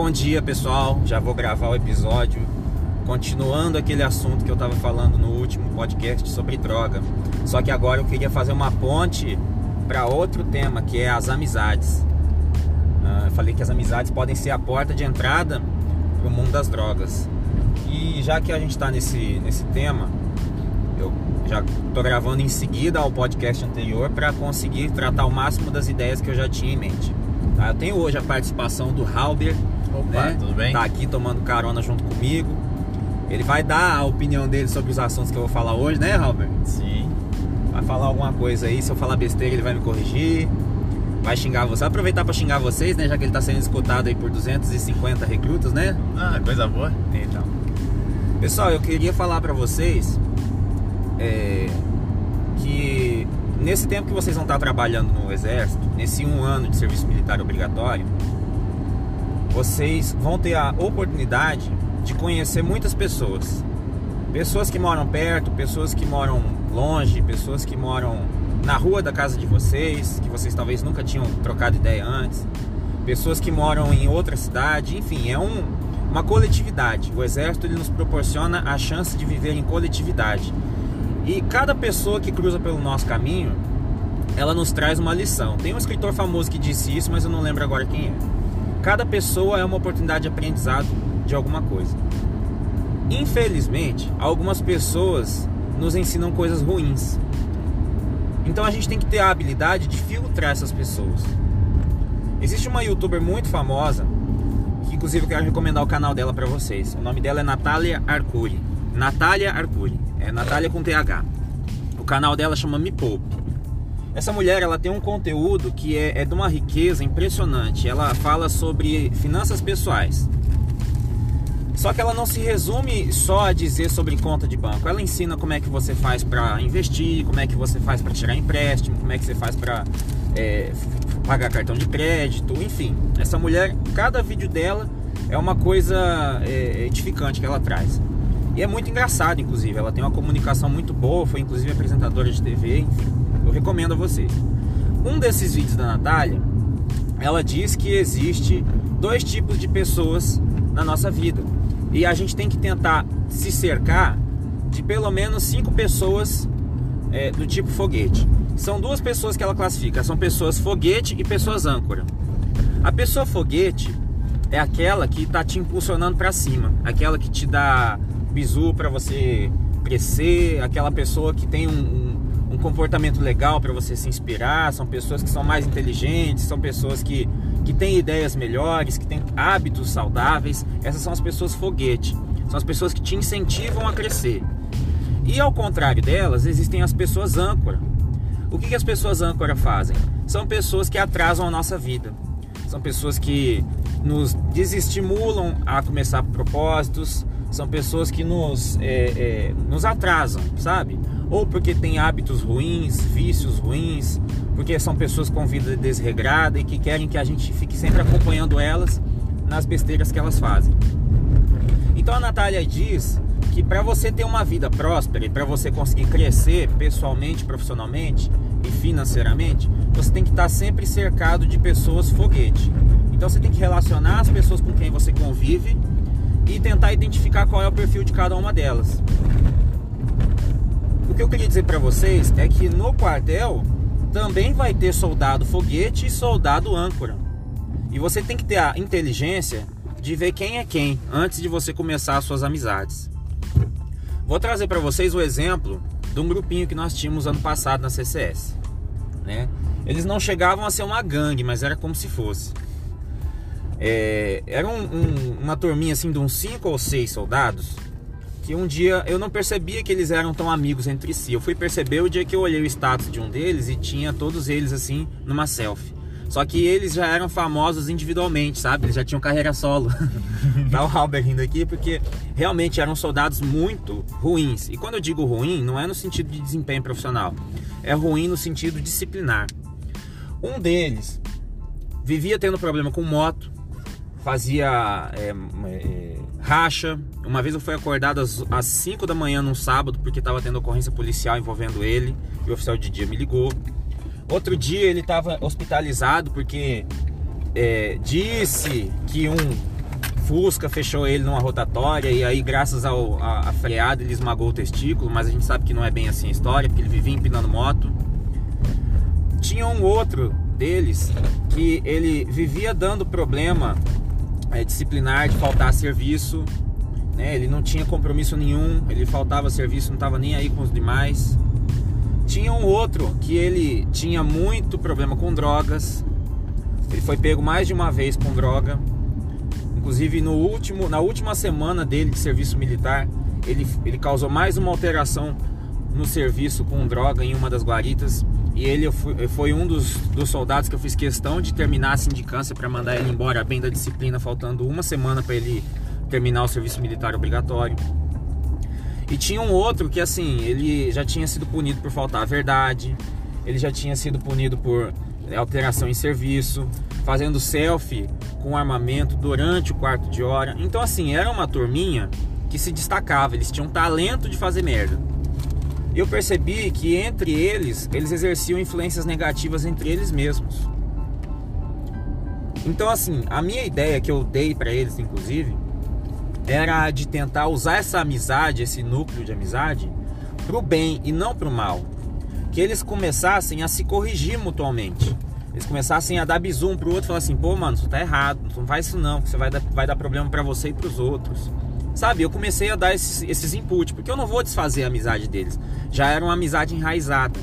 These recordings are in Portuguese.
Bom dia pessoal, já vou gravar o episódio continuando aquele assunto que eu estava falando no último podcast sobre droga. Só que agora eu queria fazer uma ponte para outro tema que é as amizades. Uh, eu falei que as amizades podem ser a porta de entrada para o mundo das drogas. E já que a gente está nesse, nesse tema, eu já estou gravando em seguida ao podcast anterior para conseguir tratar o máximo das ideias que eu já tinha em mente. Tá? Eu tenho hoje a participação do Halber. Opa, né? tudo bem? Tá aqui tomando carona junto comigo. Ele vai dar a opinião dele sobre os assuntos que eu vou falar hoje, né, Halber? Sim. Vai falar alguma coisa aí, se eu falar besteira ele vai me corrigir. Vai xingar você, vai aproveitar para xingar vocês, né? Já que ele tá sendo escutado aí por 250 recrutas, né? Ah, coisa boa. Então. Pessoal, eu queria falar para vocês é, que nesse tempo que vocês vão estar trabalhando no exército, nesse um ano de serviço militar obrigatório, vocês vão ter a oportunidade de conhecer muitas pessoas. Pessoas que moram perto, pessoas que moram longe, pessoas que moram na rua da casa de vocês, que vocês talvez nunca tinham trocado ideia antes, pessoas que moram em outra cidade, enfim, é um, uma coletividade. O exército ele nos proporciona a chance de viver em coletividade. E cada pessoa que cruza pelo nosso caminho, ela nos traz uma lição. Tem um escritor famoso que disse isso, mas eu não lembro agora quem é. Cada pessoa é uma oportunidade de aprendizado de alguma coisa. Infelizmente, algumas pessoas nos ensinam coisas ruins. Então a gente tem que ter a habilidade de filtrar essas pessoas. Existe uma youtuber muito famosa, que inclusive eu quero recomendar o canal dela para vocês. O nome dela é Natália Arcuri. Natália Arcuri. É Natália com TH. O canal dela chama Me Poupe. Essa mulher ela tem um conteúdo que é, é de uma riqueza impressionante. Ela fala sobre finanças pessoais. Só que ela não se resume só a dizer sobre conta de banco. Ela ensina como é que você faz para investir, como é que você faz para tirar empréstimo, como é que você faz para é, pagar cartão de crédito, enfim. Essa mulher, cada vídeo dela é uma coisa é, edificante que ela traz. E é muito engraçado, inclusive. Ela tem uma comunicação muito boa, foi inclusive apresentadora de TV, enfim. Eu recomendo a vocês. Um desses vídeos da Natália, ela diz que existe dois tipos de pessoas na nossa vida. E a gente tem que tentar se cercar de pelo menos cinco pessoas é, do tipo foguete. São duas pessoas que ela classifica, são pessoas foguete e pessoas âncora. A pessoa foguete é aquela que está te impulsionando para cima, aquela que te dá bizu para você crescer, aquela pessoa que tem um, um, um comportamento legal para você se inspirar, são pessoas que são mais inteligentes, são pessoas que que têm ideias melhores, que têm hábitos saudáveis, essas são as pessoas foguete. São as pessoas que te incentivam a crescer. E ao contrário delas, existem as pessoas âncora. O que, que as pessoas âncora fazem? São pessoas que atrasam a nossa vida. São pessoas que nos desestimulam a começar propósitos. São pessoas que nos, é, é, nos atrasam, sabe? Ou porque têm hábitos ruins, vícios ruins, porque são pessoas com vida desregrada e que querem que a gente fique sempre acompanhando elas nas besteiras que elas fazem. Então a Natália diz que para você ter uma vida próspera e para você conseguir crescer pessoalmente, profissionalmente e financeiramente, você tem que estar sempre cercado de pessoas foguete. Então você tem que relacionar as pessoas com quem você convive e tentar identificar qual é o perfil de cada uma delas. O que eu queria dizer para vocês é que no quartel também vai ter soldado foguete e soldado âncora. E você tem que ter a inteligência de ver quem é quem antes de você começar as suas amizades. Vou trazer para vocês o exemplo de um grupinho que nós tínhamos ano passado na CCS. Né? Eles não chegavam a ser uma gangue, mas era como se fosse. É, era um, um, uma turminha assim de uns 5 ou 6 soldados que um dia eu não percebia que eles eram tão amigos entre si. Eu fui perceber o dia que eu olhei o status de um deles e tinha todos eles assim numa selfie. Só que eles já eram famosos individualmente, sabe? Eles já tinham carreira solo. tá o Halber rindo aqui porque realmente eram soldados muito ruins. E quando eu digo ruim, não é no sentido de desempenho profissional, é ruim no sentido disciplinar. Um deles vivia tendo problema com moto, fazia é, é, racha. Uma vez eu fui acordado às 5 da manhã num sábado porque estava tendo ocorrência policial envolvendo ele e o oficial de dia me ligou. Outro dia ele estava hospitalizado porque é, disse que um Fusca fechou ele numa rotatória e aí graças ao, a, a freada ele esmagou o testículo, mas a gente sabe que não é bem assim a história, porque ele vivia empinando moto. Tinha um outro deles que ele vivia dando problema é, disciplinar de faltar serviço, né? Ele não tinha compromisso nenhum, ele faltava serviço, não estava nem aí com os demais. Tinha um outro que ele tinha muito problema com drogas. Ele foi pego mais de uma vez com droga. Inclusive no último, na última semana dele de serviço militar, ele, ele causou mais uma alteração no serviço com droga em uma das guaritas. E ele foi um dos, dos soldados que eu fiz questão de terminar a sindicância para mandar ele embora bem da disciplina, faltando uma semana para ele terminar o serviço militar obrigatório. E tinha um outro que assim, ele já tinha sido punido por faltar a verdade, ele já tinha sido punido por alteração em serviço, fazendo selfie com armamento durante o quarto de hora. Então assim, era uma turminha que se destacava, eles tinham talento de fazer merda. Eu percebi que entre eles, eles exerciam influências negativas entre eles mesmos. Então assim, a minha ideia que eu dei para eles inclusive, era de tentar usar essa amizade, esse núcleo de amizade, pro bem e não pro mal. Que eles começassem a se corrigir mutuamente. Eles começassem a dar bisu um pro outro falar assim: pô, mano, isso tá errado, não faz isso não, porque você vai dar, vai dar problema para você e pros outros. Sabe, eu comecei a dar esses, esses inputs, porque eu não vou desfazer a amizade deles. Já era uma amizade enraizada.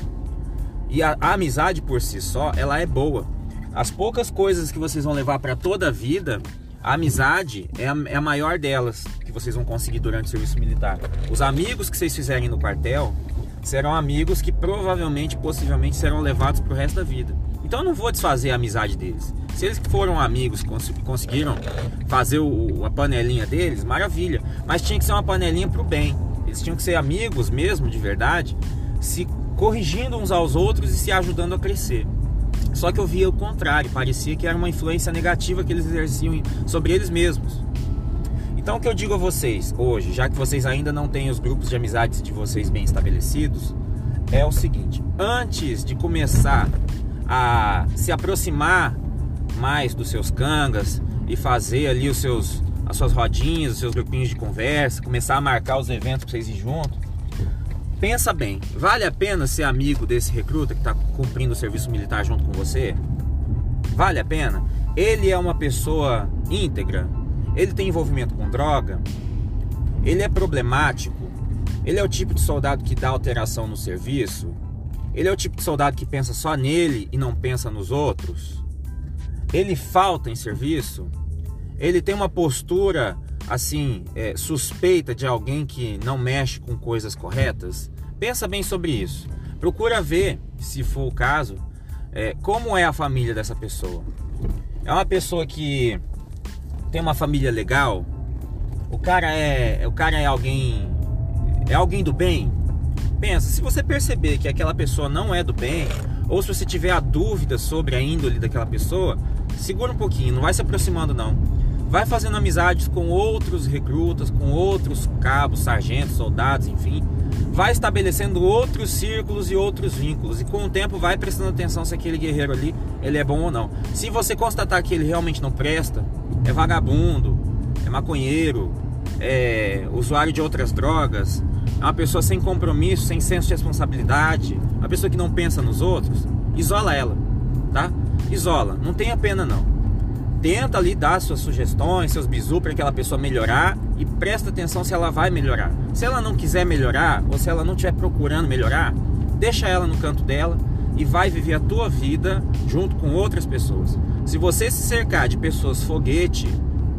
E a, a amizade por si só, ela é boa. As poucas coisas que vocês vão levar para toda a vida a amizade é a, é a maior delas que vocês vão conseguir durante o serviço militar. Os amigos que vocês fizerem no quartel serão amigos que provavelmente, possivelmente, serão levados para o resto da vida. Então eu não vou desfazer a amizade deles. Se eles foram amigos conseguiram fazer o, a panelinha deles, maravilha. Mas tinha que ser uma panelinha para o bem. Eles tinham que ser amigos mesmo, de verdade, se corrigindo uns aos outros e se ajudando a crescer. Só que eu via o contrário, parecia que era uma influência negativa que eles exerciam sobre eles mesmos. Então o que eu digo a vocês hoje, já que vocês ainda não têm os grupos de amizades de vocês bem estabelecidos, é o seguinte: antes de começar a se aproximar mais dos seus cangas e fazer ali os seus as suas rodinhas, os seus grupinhos de conversa, começar a marcar os eventos para vocês ir juntos, Pensa bem, vale a pena ser amigo desse recruta que está cumprindo o serviço militar junto com você? Vale a pena? Ele é uma pessoa íntegra? Ele tem envolvimento com droga? Ele é problemático? Ele é o tipo de soldado que dá alteração no serviço? Ele é o tipo de soldado que pensa só nele e não pensa nos outros? Ele falta em serviço? Ele tem uma postura assim, é, suspeita de alguém que não mexe com coisas corretas, pensa bem sobre isso. Procura ver, se for o caso, é, como é a família dessa pessoa. É uma pessoa que tem uma família legal. O cara é, o cara é alguém, é alguém do bem. Pensa, se você perceber que aquela pessoa não é do bem, ou se você tiver a dúvida sobre a índole daquela pessoa, segura um pouquinho, não vai se aproximando não vai fazendo amizades com outros recrutas, com outros cabos, sargentos, soldados, enfim. Vai estabelecendo outros círculos e outros vínculos. E com o tempo vai prestando atenção se aquele guerreiro ali ele é bom ou não. Se você constatar que ele realmente não presta, é vagabundo, é maconheiro, é usuário de outras drogas, é uma pessoa sem compromisso, sem senso de responsabilidade, uma pessoa que não pensa nos outros, isola ela, tá? Isola, não tenha pena não tenta ali dar suas sugestões, seus bisu para aquela pessoa melhorar e presta atenção se ela vai melhorar. Se ela não quiser melhorar ou se ela não estiver procurando melhorar, deixa ela no canto dela e vai viver a tua vida junto com outras pessoas. Se você se cercar de pessoas foguete,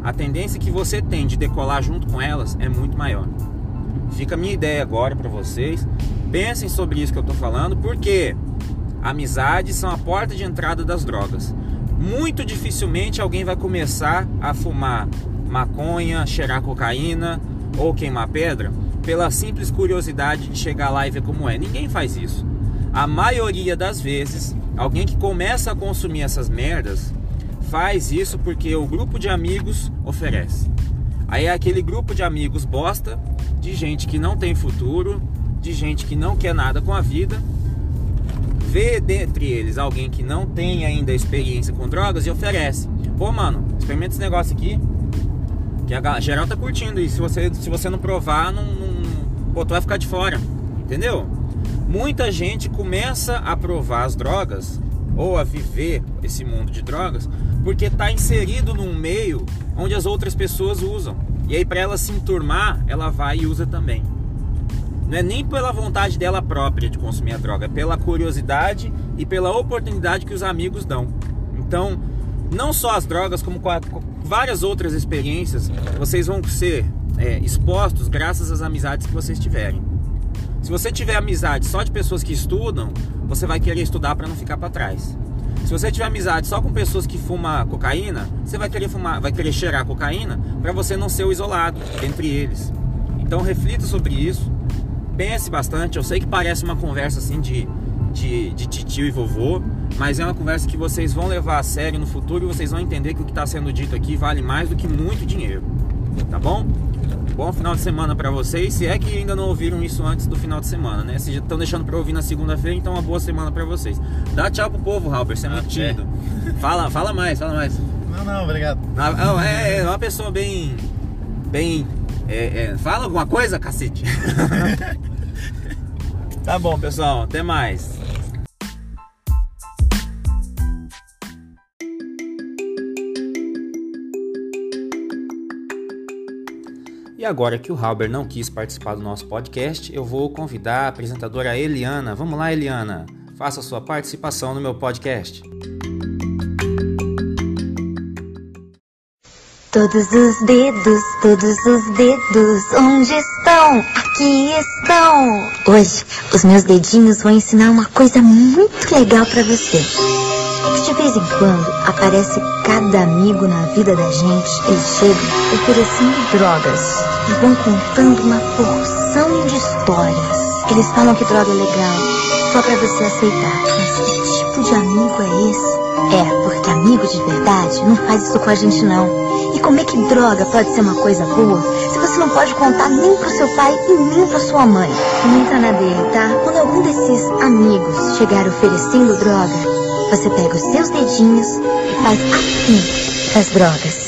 a tendência que você tem de decolar junto com elas é muito maior. Fica a minha ideia agora para vocês. Pensem sobre isso que eu estou falando, porque amizades são a porta de entrada das drogas muito dificilmente alguém vai começar a fumar maconha, cheirar cocaína ou queimar pedra pela simples curiosidade de chegar lá e ver como é. Ninguém faz isso. A maioria das vezes, alguém que começa a consumir essas merdas faz isso porque o grupo de amigos oferece. Aí é aquele grupo de amigos bosta, de gente que não tem futuro, de gente que não quer nada com a vida vê dentre eles alguém que não tem ainda experiência com drogas e oferece. Pô, mano, experimenta esse negócio aqui. Que a geral tá curtindo e se você, se você não provar, não, não, pô, tu vai ficar de fora. Entendeu? Muita gente começa a provar as drogas ou a viver esse mundo de drogas porque está inserido num meio onde as outras pessoas usam. E aí para ela se enturmar, ela vai e usa também. Não é nem pela vontade dela própria de consumir a droga, é pela curiosidade e pela oportunidade que os amigos dão. Então, não só as drogas, como várias outras experiências, vocês vão ser é, expostos graças às amizades que vocês tiverem. Se você tiver amizade só de pessoas que estudam, você vai querer estudar para não ficar para trás. Se você tiver amizade só com pessoas que fumam cocaína, você vai querer fumar, vai querer cheirar cocaína para você não ser o isolado entre eles. Então reflita sobre isso, pense bastante. Eu sei que parece uma conversa assim de, de, de tio e vovô, mas é uma conversa que vocês vão levar a sério no futuro e vocês vão entender que o que está sendo dito aqui vale mais do que muito dinheiro. Tá bom? Bom final de semana para vocês. Se é que ainda não ouviram isso antes do final de semana, né? Se já estão deixando para ouvir na segunda-feira, então uma boa semana para vocês. Dá tchau pro povo, Halber, você é muito tímido. Fala, fala mais, fala mais. Não, não, obrigado. Ah, é, é uma pessoa bem. bem. É, é, fala alguma coisa, cacete. tá bom, pessoal. Até mais. E agora que o Halber não quis participar do nosso podcast, eu vou convidar a apresentadora Eliana. Vamos lá, Eliana, faça sua participação no meu podcast. Todos os dedos, todos os dedos, onde estão? Aqui estão! Hoje, os meus dedinhos vão ensinar uma coisa muito legal para você. De vez em quando, aparece cada amigo na vida da gente. Eles chegam oferecendo drogas e vão contando uma porção de histórias. Eles falam que droga é legal, só para você aceitar. Mas que tipo de amigo é esse? É, porque amigo de verdade não faz isso com a gente não. E como é que droga pode ser uma coisa boa se você não pode contar nem pro seu pai e nem pra sua mãe? Não entra na dele, tá? Quando algum desses amigos chegar oferecendo droga, você pega os seus dedinhos e faz assim as drogas.